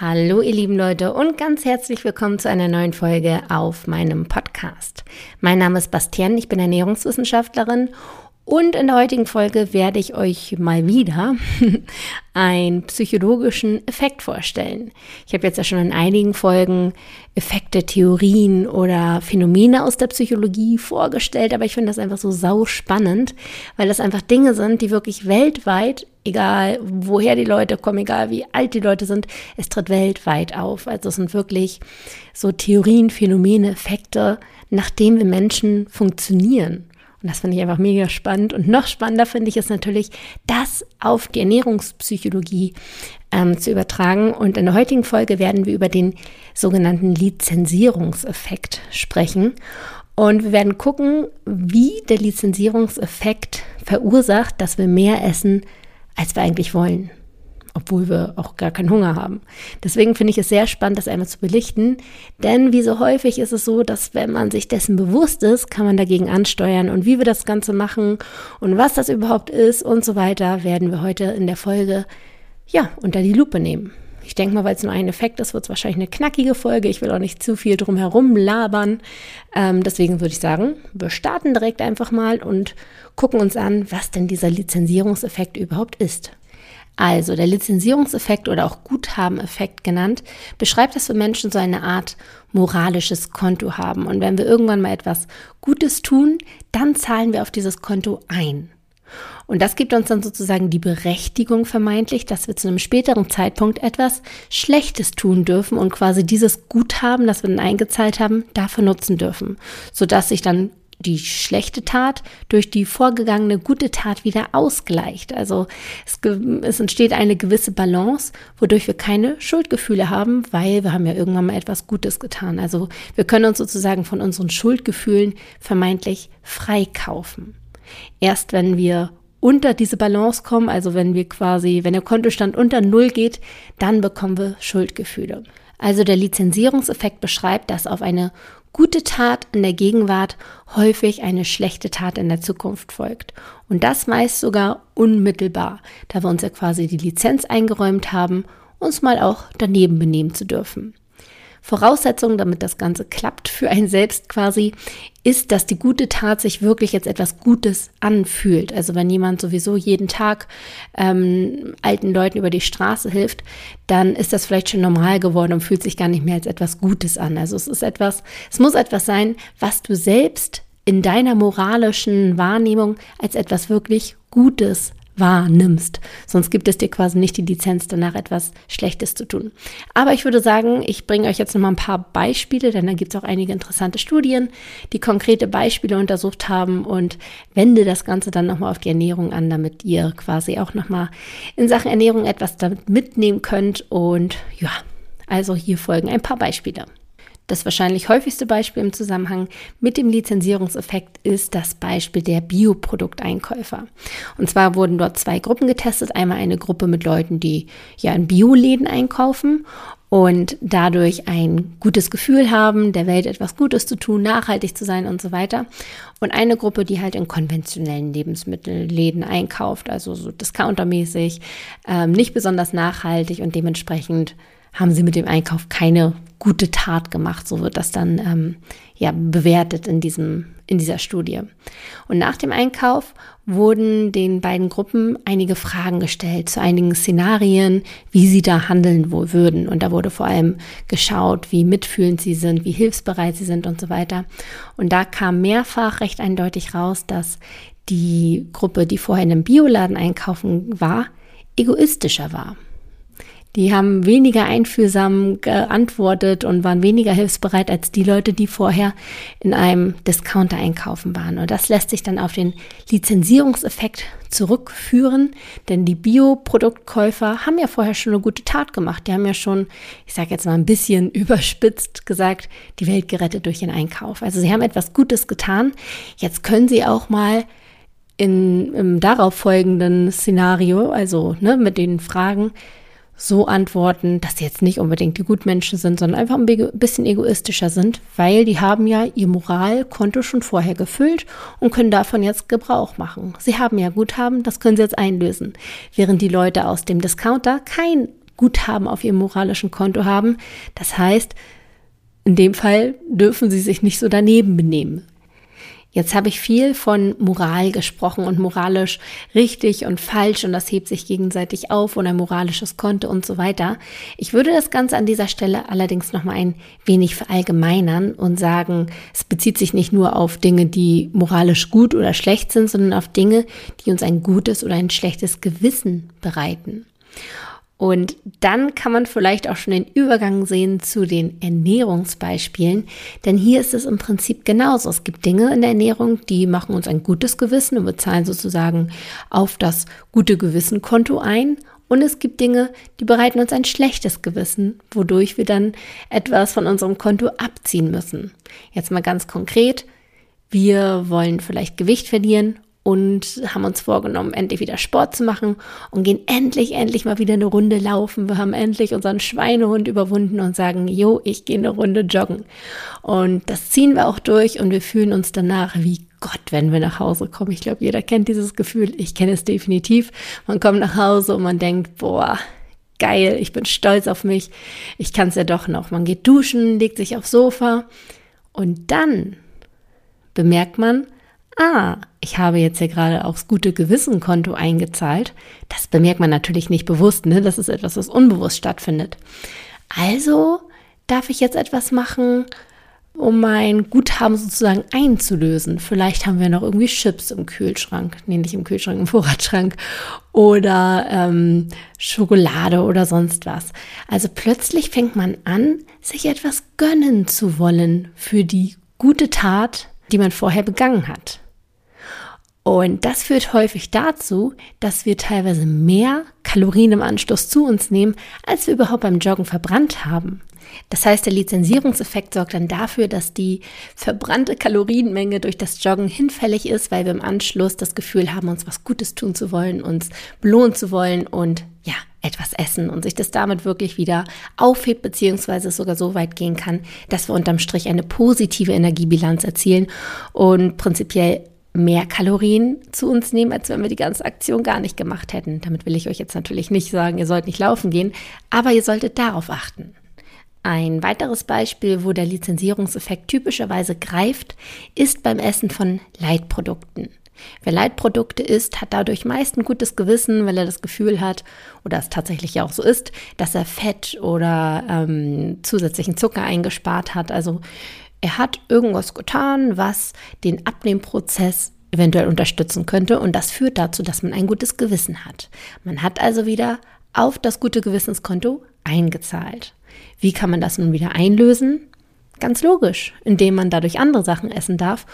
Hallo ihr lieben Leute und ganz herzlich willkommen zu einer neuen Folge auf meinem Podcast. Mein Name ist Bastian, ich bin Ernährungswissenschaftlerin und in der heutigen Folge werde ich euch mal wieder einen psychologischen Effekt vorstellen. Ich habe jetzt ja schon in einigen Folgen Effekte, Theorien oder Phänomene aus der Psychologie vorgestellt, aber ich finde das einfach so sau spannend, weil das einfach Dinge sind, die wirklich weltweit, egal woher die Leute kommen, egal wie alt die Leute sind, es tritt weltweit auf. Also es sind wirklich so Theorien, Phänomene, Effekte, nachdem wir Menschen funktionieren. Und das finde ich einfach mega spannend. Und noch spannender finde ich es natürlich, das auf die Ernährungspsychologie ähm, zu übertragen. Und in der heutigen Folge werden wir über den sogenannten Lizenzierungseffekt sprechen. Und wir werden gucken, wie der Lizenzierungseffekt verursacht, dass wir mehr essen, als wir eigentlich wollen obwohl wir auch gar keinen Hunger haben. Deswegen finde ich es sehr spannend, das einmal zu belichten, denn wie so häufig ist es so, dass wenn man sich dessen bewusst ist, kann man dagegen ansteuern und wie wir das Ganze machen und was das überhaupt ist und so weiter, werden wir heute in der Folge ja unter die Lupe nehmen. Ich denke mal, weil es nur ein Effekt ist, wird es wahrscheinlich eine knackige Folge. Ich will auch nicht zu viel drum herum labern. Ähm, deswegen würde ich sagen, wir starten direkt einfach mal und gucken uns an, was denn dieser Lizenzierungseffekt überhaupt ist. Also der Lizenzierungseffekt oder auch Guthabeneffekt genannt, beschreibt, dass wir Menschen so eine Art moralisches Konto haben. Und wenn wir irgendwann mal etwas Gutes tun, dann zahlen wir auf dieses Konto ein. Und das gibt uns dann sozusagen die Berechtigung vermeintlich, dass wir zu einem späteren Zeitpunkt etwas Schlechtes tun dürfen und quasi dieses Guthaben, das wir dann eingezahlt haben, dafür nutzen dürfen, sodass sich dann die schlechte Tat durch die vorgegangene gute Tat wieder ausgleicht. Also es, es, entsteht eine gewisse Balance, wodurch wir keine Schuldgefühle haben, weil wir haben ja irgendwann mal etwas Gutes getan. Also wir können uns sozusagen von unseren Schuldgefühlen vermeintlich freikaufen. Erst wenn wir unter diese Balance kommen, also wenn wir quasi, wenn der Kontostand unter Null geht, dann bekommen wir Schuldgefühle. Also der Lizenzierungseffekt beschreibt, dass auf eine gute Tat in der Gegenwart häufig eine schlechte Tat in der Zukunft folgt. Und das meist sogar unmittelbar, da wir uns ja quasi die Lizenz eingeräumt haben, uns mal auch daneben benehmen zu dürfen. Voraussetzung, damit das Ganze klappt für einen selbst quasi, ist, dass die gute Tat sich wirklich jetzt etwas Gutes anfühlt. Also wenn jemand sowieso jeden Tag ähm, alten Leuten über die Straße hilft, dann ist das vielleicht schon normal geworden und fühlt sich gar nicht mehr als etwas Gutes an. Also es ist etwas, es muss etwas sein, was du selbst in deiner moralischen Wahrnehmung als etwas wirklich Gutes wahrnimmst. Sonst gibt es dir quasi nicht die Lizenz, danach etwas Schlechtes zu tun. Aber ich würde sagen, ich bringe euch jetzt noch mal ein paar Beispiele, denn da gibt es auch einige interessante Studien, die konkrete Beispiele untersucht haben und wende das Ganze dann nochmal auf die Ernährung an, damit ihr quasi auch nochmal in Sachen Ernährung etwas damit mitnehmen könnt. Und ja, also hier folgen ein paar Beispiele. Das wahrscheinlich häufigste Beispiel im Zusammenhang mit dem Lizenzierungseffekt ist das Beispiel der Bioprodukteinkäufer. Und zwar wurden dort zwei Gruppen getestet. Einmal eine Gruppe mit Leuten, die ja in Bioläden einkaufen und dadurch ein gutes Gefühl haben, der Welt etwas Gutes zu tun, nachhaltig zu sein und so weiter. Und eine Gruppe, die halt in konventionellen Lebensmittelläden einkauft, also so discountermäßig, ähm, nicht besonders nachhaltig und dementsprechend haben sie mit dem Einkauf keine gute Tat gemacht. So wird das dann ähm, ja bewertet in diesem in dieser Studie. Und nach dem Einkauf wurden den beiden Gruppen einige Fragen gestellt zu einigen Szenarien, wie sie da handeln wohl würden. Und da wurde vor allem geschaut, wie mitfühlend sie sind, wie hilfsbereit sie sind und so weiter. Und da kam mehrfach recht eindeutig raus, dass die Gruppe, die vorher in einem Bioladen einkaufen war, egoistischer war. Die haben weniger einfühlsam geantwortet und waren weniger hilfsbereit als die Leute, die vorher in einem Discounter einkaufen waren. Und das lässt sich dann auf den Lizenzierungseffekt zurückführen, denn die Bioproduktkäufer haben ja vorher schon eine gute Tat gemacht. Die haben ja schon, ich sage jetzt mal ein bisschen überspitzt gesagt, die Welt gerettet durch den Einkauf. Also sie haben etwas Gutes getan. Jetzt können sie auch mal in, im darauf folgenden Szenario, also ne, mit den Fragen, so antworten, dass sie jetzt nicht unbedingt die Gutmenschen sind, sondern einfach ein bisschen egoistischer sind, weil die haben ja ihr Moralkonto schon vorher gefüllt und können davon jetzt Gebrauch machen. Sie haben ja Guthaben, das können sie jetzt einlösen. Während die Leute aus dem Discounter kein Guthaben auf ihrem moralischen Konto haben. Das heißt, in dem Fall dürfen sie sich nicht so daneben benehmen. Jetzt habe ich viel von Moral gesprochen und moralisch richtig und falsch und das hebt sich gegenseitig auf und ein moralisches Konto und so weiter. Ich würde das Ganze an dieser Stelle allerdings noch mal ein wenig verallgemeinern und sagen, es bezieht sich nicht nur auf Dinge, die moralisch gut oder schlecht sind, sondern auf Dinge, die uns ein gutes oder ein schlechtes Gewissen bereiten. Und dann kann man vielleicht auch schon den Übergang sehen zu den Ernährungsbeispielen, denn hier ist es im Prinzip genauso. Es gibt Dinge in der Ernährung, die machen uns ein gutes Gewissen und wir zahlen sozusagen auf das gute Gewissenkonto ein. Und es gibt Dinge, die bereiten uns ein schlechtes Gewissen, wodurch wir dann etwas von unserem Konto abziehen müssen. Jetzt mal ganz konkret. Wir wollen vielleicht Gewicht verlieren und haben uns vorgenommen, endlich wieder Sport zu machen und gehen endlich, endlich mal wieder eine Runde laufen. Wir haben endlich unseren Schweinehund überwunden und sagen, jo, ich gehe eine Runde joggen. Und das ziehen wir auch durch und wir fühlen uns danach wie Gott, wenn wir nach Hause kommen. Ich glaube, jeder kennt dieses Gefühl. Ich kenne es definitiv. Man kommt nach Hause und man denkt, boah, geil, ich bin stolz auf mich. Ich kann es ja doch noch. Man geht duschen, legt sich aufs Sofa und dann bemerkt man, ah, ich habe jetzt hier gerade aufs gute Gewissenkonto eingezahlt. Das bemerkt man natürlich nicht bewusst, ne? Das ist etwas, was unbewusst stattfindet. Also darf ich jetzt etwas machen, um mein Guthaben sozusagen einzulösen. Vielleicht haben wir noch irgendwie Chips im Kühlschrank, nee, nicht im Kühlschrank, im Vorratsschrank oder ähm, Schokolade oder sonst was. Also plötzlich fängt man an, sich etwas gönnen zu wollen für die gute Tat, die man vorher begangen hat. Und das führt häufig dazu, dass wir teilweise mehr Kalorien im Anschluss zu uns nehmen, als wir überhaupt beim Joggen verbrannt haben. Das heißt, der Lizenzierungseffekt sorgt dann dafür, dass die verbrannte Kalorienmenge durch das Joggen hinfällig ist, weil wir im Anschluss das Gefühl haben, uns was Gutes tun zu wollen, uns belohnen zu wollen und ja, etwas essen und sich das damit wirklich wieder aufhebt, beziehungsweise sogar so weit gehen kann, dass wir unterm Strich eine positive Energiebilanz erzielen und prinzipiell mehr Kalorien zu uns nehmen, als wenn wir die ganze Aktion gar nicht gemacht hätten. Damit will ich euch jetzt natürlich nicht sagen, ihr sollt nicht laufen gehen, aber ihr solltet darauf achten. Ein weiteres Beispiel, wo der Lizenzierungseffekt typischerweise greift, ist beim Essen von Leitprodukten. Wer Leitprodukte isst, hat dadurch meist ein gutes Gewissen, weil er das Gefühl hat, oder es tatsächlich ja auch so ist, dass er Fett oder ähm, zusätzlichen Zucker eingespart hat. Also er hat irgendwas getan, was den Abnehmprozess eventuell unterstützen könnte und das führt dazu, dass man ein gutes Gewissen hat. Man hat also wieder auf das gute Gewissenskonto eingezahlt. Wie kann man das nun wieder einlösen? Ganz logisch, indem man dadurch andere Sachen essen darf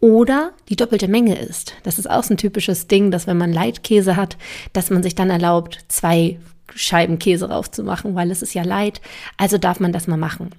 oder die doppelte Menge isst. Das ist auch so ein typisches Ding, dass wenn man Leitkäse hat, dass man sich dann erlaubt, zwei Scheiben Käse raufzumachen, weil es ist ja Leid. Also darf man das mal machen.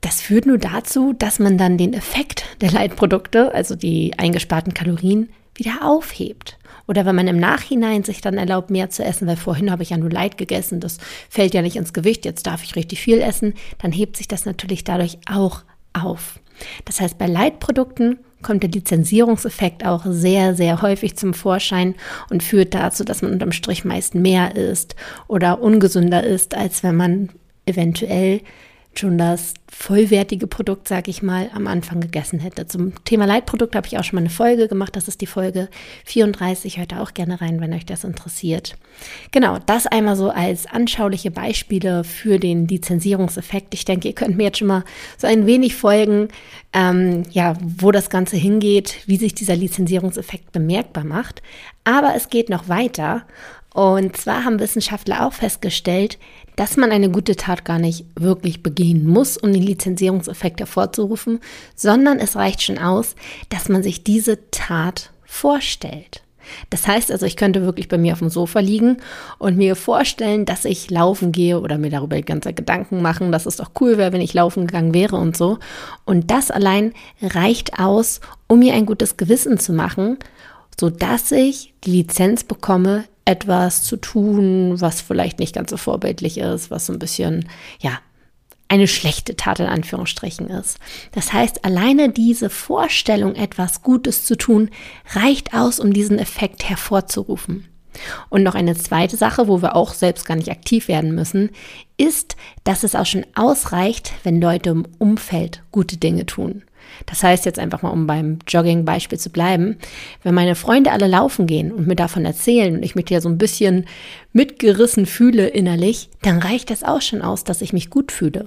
Das führt nur dazu, dass man dann den Effekt der Leitprodukte, also die eingesparten Kalorien, wieder aufhebt. Oder wenn man im Nachhinein sich dann erlaubt, mehr zu essen, weil vorhin habe ich ja nur Leid gegessen, das fällt ja nicht ins Gewicht, jetzt darf ich richtig viel essen, dann hebt sich das natürlich dadurch auch auf. Das heißt, bei Leitprodukten kommt der Lizenzierungseffekt auch sehr, sehr häufig zum Vorschein und führt dazu, dass man unterm Strich meist mehr isst oder ungesünder ist, als wenn man eventuell schon das vollwertige Produkt, sage ich mal, am Anfang gegessen hätte. Zum Thema Leitprodukt habe ich auch schon mal eine Folge gemacht. Das ist die Folge 34. Hört da auch gerne rein, wenn euch das interessiert. Genau, das einmal so als anschauliche Beispiele für den Lizenzierungseffekt. Ich denke, ihr könnt mir jetzt schon mal so ein wenig folgen, ähm, ja, wo das Ganze hingeht, wie sich dieser Lizenzierungseffekt bemerkbar macht. Aber es geht noch weiter. Und zwar haben Wissenschaftler auch festgestellt, dass man eine gute Tat gar nicht wirklich begehen muss, um den Lizenzierungseffekt hervorzurufen, sondern es reicht schon aus, dass man sich diese Tat vorstellt. Das heißt also, ich könnte wirklich bei mir auf dem Sofa liegen und mir vorstellen, dass ich laufen gehe oder mir darüber die ganze Gedanken machen, dass es doch cool wäre, wenn ich laufen gegangen wäre und so. Und das allein reicht aus, um mir ein gutes Gewissen zu machen, sodass ich die Lizenz bekomme, etwas zu tun, was vielleicht nicht ganz so vorbildlich ist, was so ein bisschen, ja, eine schlechte Tat in Anführungsstrichen ist. Das heißt, alleine diese Vorstellung, etwas Gutes zu tun, reicht aus, um diesen Effekt hervorzurufen. Und noch eine zweite Sache, wo wir auch selbst gar nicht aktiv werden müssen, ist, dass es auch schon ausreicht, wenn Leute im Umfeld gute Dinge tun. Das heißt jetzt einfach mal, um beim Jogging-Beispiel zu bleiben, wenn meine Freunde alle laufen gehen und mir davon erzählen und ich mich ja so ein bisschen mitgerissen fühle innerlich, dann reicht das auch schon aus, dass ich mich gut fühle.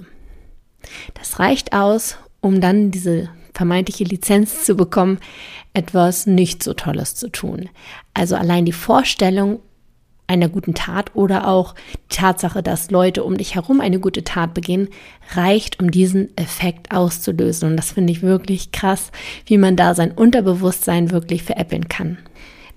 Das reicht aus, um dann diese vermeintliche Lizenz zu bekommen, etwas nicht so Tolles zu tun. Also allein die Vorstellung einer guten Tat oder auch die Tatsache, dass Leute um dich herum eine gute Tat begehen, reicht, um diesen Effekt auszulösen. Und das finde ich wirklich krass, wie man da sein Unterbewusstsein wirklich veräppeln kann.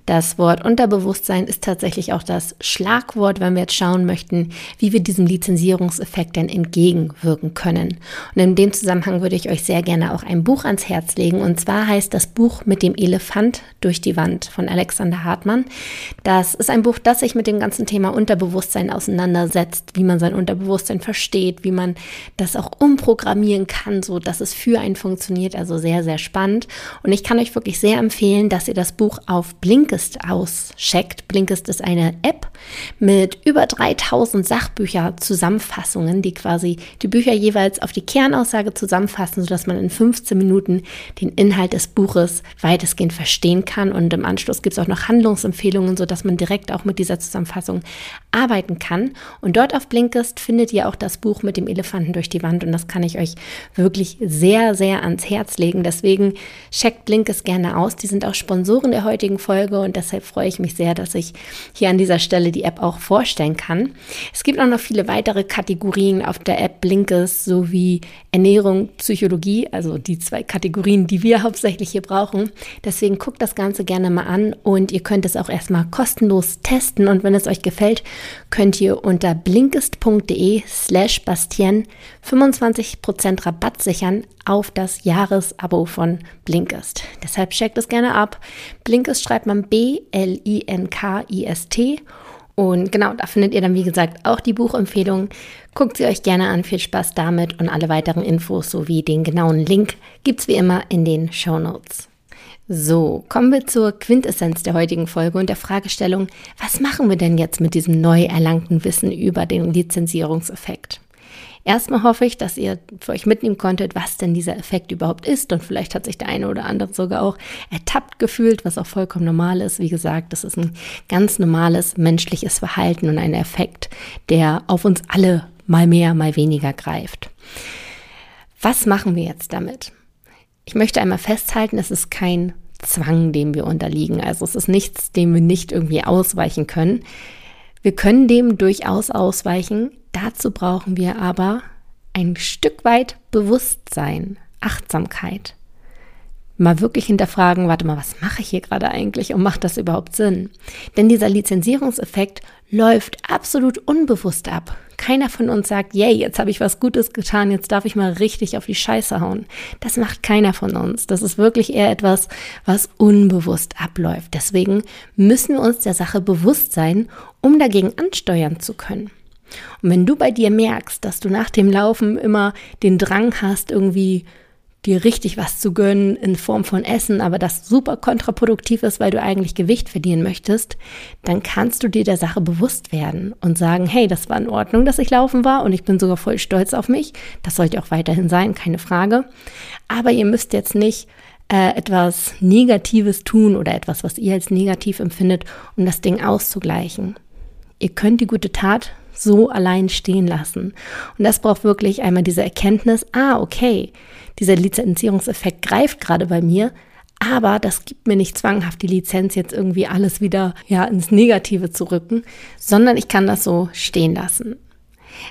Das Wort Unterbewusstsein ist tatsächlich auch das Schlagwort, wenn wir jetzt schauen möchten, wie wir diesem Lizenzierungseffekt denn entgegenwirken können. Und in dem Zusammenhang würde ich euch sehr gerne auch ein Buch ans Herz legen. Und zwar heißt das Buch mit dem Elefant durch die Wand von Alexander Hartmann. Das ist ein Buch, das sich mit dem ganzen Thema Unterbewusstsein auseinandersetzt, wie man sein Unterbewusstsein versteht, wie man das auch umprogrammieren kann, so dass es für einen funktioniert. Also sehr, sehr spannend. Und ich kann euch wirklich sehr empfehlen, dass ihr das Buch auf Blink Blinkist auscheckt. Blinkist ist eine App mit über 3000 Sachbücher-Zusammenfassungen, die quasi die Bücher jeweils auf die Kernaussage zusammenfassen, sodass man in 15 Minuten den Inhalt des Buches weitestgehend verstehen kann. Und im Anschluss gibt es auch noch Handlungsempfehlungen, sodass man direkt auch mit dieser Zusammenfassung arbeiten kann. Und dort auf Blinkist findet ihr auch das Buch mit dem Elefanten durch die Wand. Und das kann ich euch wirklich sehr, sehr ans Herz legen. Deswegen checkt Blinkist gerne aus. Die sind auch Sponsoren der heutigen Folge und deshalb freue ich mich sehr, dass ich hier an dieser Stelle die App auch vorstellen kann. Es gibt auch noch viele weitere Kategorien auf der App Blinkes sowie Ernährung, Psychologie, also die zwei Kategorien, die wir hauptsächlich hier brauchen. Deswegen guckt das Ganze gerne mal an und ihr könnt es auch erstmal kostenlos testen und wenn es euch gefällt, könnt ihr unter blinkist.de slash Bastien 25% Rabatt sichern auf das Jahresabo von Blinkist. Deshalb checkt es gerne ab. Blinkist schreibt man B-L-I-N-K-I-S-T. Und genau, da findet ihr dann, wie gesagt, auch die Buchempfehlung. Guckt sie euch gerne an. Viel Spaß damit und alle weiteren Infos sowie den genauen Link gibt es wie immer in den Show Notes. So, kommen wir zur Quintessenz der heutigen Folge und der Fragestellung, was machen wir denn jetzt mit diesem neu erlangten Wissen über den Lizenzierungseffekt? Erstmal hoffe ich, dass ihr für euch mitnehmen konntet, was denn dieser Effekt überhaupt ist. Und vielleicht hat sich der eine oder andere sogar auch ertappt gefühlt, was auch vollkommen normal ist. Wie gesagt, das ist ein ganz normales menschliches Verhalten und ein Effekt, der auf uns alle mal mehr, mal weniger greift. Was machen wir jetzt damit? Ich möchte einmal festhalten, es ist kein Zwang, dem wir unterliegen. Also es ist nichts, dem wir nicht irgendwie ausweichen können. Wir können dem durchaus ausweichen. Dazu brauchen wir aber ein Stück weit Bewusstsein, Achtsamkeit. Mal wirklich hinterfragen, warte mal, was mache ich hier gerade eigentlich und macht das überhaupt Sinn? Denn dieser Lizenzierungseffekt läuft absolut unbewusst ab. Keiner von uns sagt, yay, jetzt habe ich was Gutes getan, jetzt darf ich mal richtig auf die Scheiße hauen. Das macht keiner von uns. Das ist wirklich eher etwas, was unbewusst abläuft. Deswegen müssen wir uns der Sache bewusst sein, um dagegen ansteuern zu können. Und wenn du bei dir merkst, dass du nach dem Laufen immer den Drang hast, irgendwie dir richtig was zu gönnen in Form von Essen, aber das super kontraproduktiv ist, weil du eigentlich Gewicht verdienen möchtest, dann kannst du dir der Sache bewusst werden und sagen, hey, das war in Ordnung, dass ich laufen war und ich bin sogar voll stolz auf mich. Das sollte auch weiterhin sein, keine Frage. Aber ihr müsst jetzt nicht äh, etwas Negatives tun oder etwas, was ihr als negativ empfindet, um das Ding auszugleichen. Ihr könnt die gute Tat so allein stehen lassen. Und das braucht wirklich einmal diese Erkenntnis, ah, okay, dieser Lizenzierungseffekt greift gerade bei mir, aber das gibt mir nicht zwanghaft die Lizenz, jetzt irgendwie alles wieder ja, ins Negative zu rücken, sondern ich kann das so stehen lassen.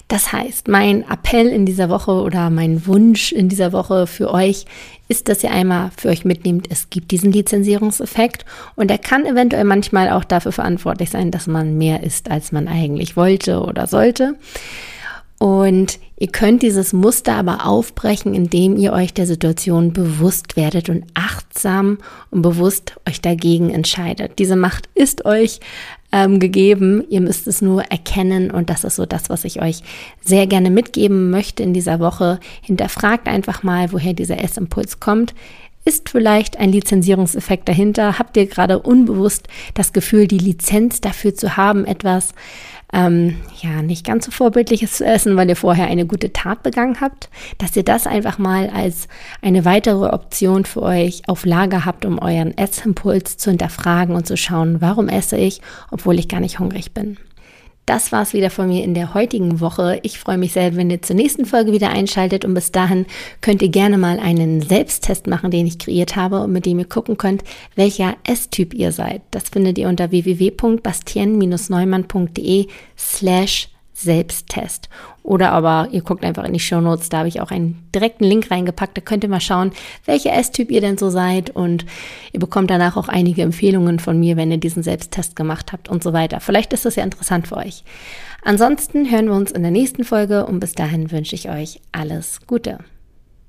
Das heißt, mein Appell in dieser Woche oder mein Wunsch in dieser Woche für euch ist, dass ihr einmal für euch mitnehmt, es gibt diesen Lizenzierungseffekt und er kann eventuell manchmal auch dafür verantwortlich sein, dass man mehr isst, als man eigentlich wollte oder sollte. Und ihr könnt dieses Muster aber aufbrechen, indem ihr euch der Situation bewusst werdet und achtsam und bewusst euch dagegen entscheidet. Diese Macht ist euch ähm, gegeben. Ihr müsst es nur erkennen und das ist so das, was ich euch sehr gerne mitgeben möchte in dieser Woche. Hinterfragt einfach mal, woher dieser Essimpuls kommt. Ist vielleicht ein Lizenzierungseffekt dahinter? Habt ihr gerade unbewusst das Gefühl, die Lizenz dafür zu haben, etwas ähm, ja nicht ganz so vorbildliches zu essen, weil ihr vorher eine gute Tat begangen habt, dass ihr das einfach mal als eine weitere Option für euch auf Lager habt, um euren Essimpuls zu hinterfragen und zu schauen, warum esse ich, obwohl ich gar nicht hungrig bin. Das war's wieder von mir in der heutigen Woche. Ich freue mich sehr, wenn ihr zur nächsten Folge wieder einschaltet und bis dahin könnt ihr gerne mal einen Selbsttest machen, den ich kreiert habe und mit dem ihr gucken könnt, welcher S-Typ ihr seid. Das findet ihr unter www.bastien-neumann.de slash Selbsttest. Oder aber ihr guckt einfach in die Show Notes, da habe ich auch einen direkten Link reingepackt. Da könnt ihr mal schauen, welcher S-Typ ihr denn so seid und ihr bekommt danach auch einige Empfehlungen von mir, wenn ihr diesen Selbsttest gemacht habt und so weiter. Vielleicht ist das ja interessant für euch. Ansonsten hören wir uns in der nächsten Folge und bis dahin wünsche ich euch alles Gute.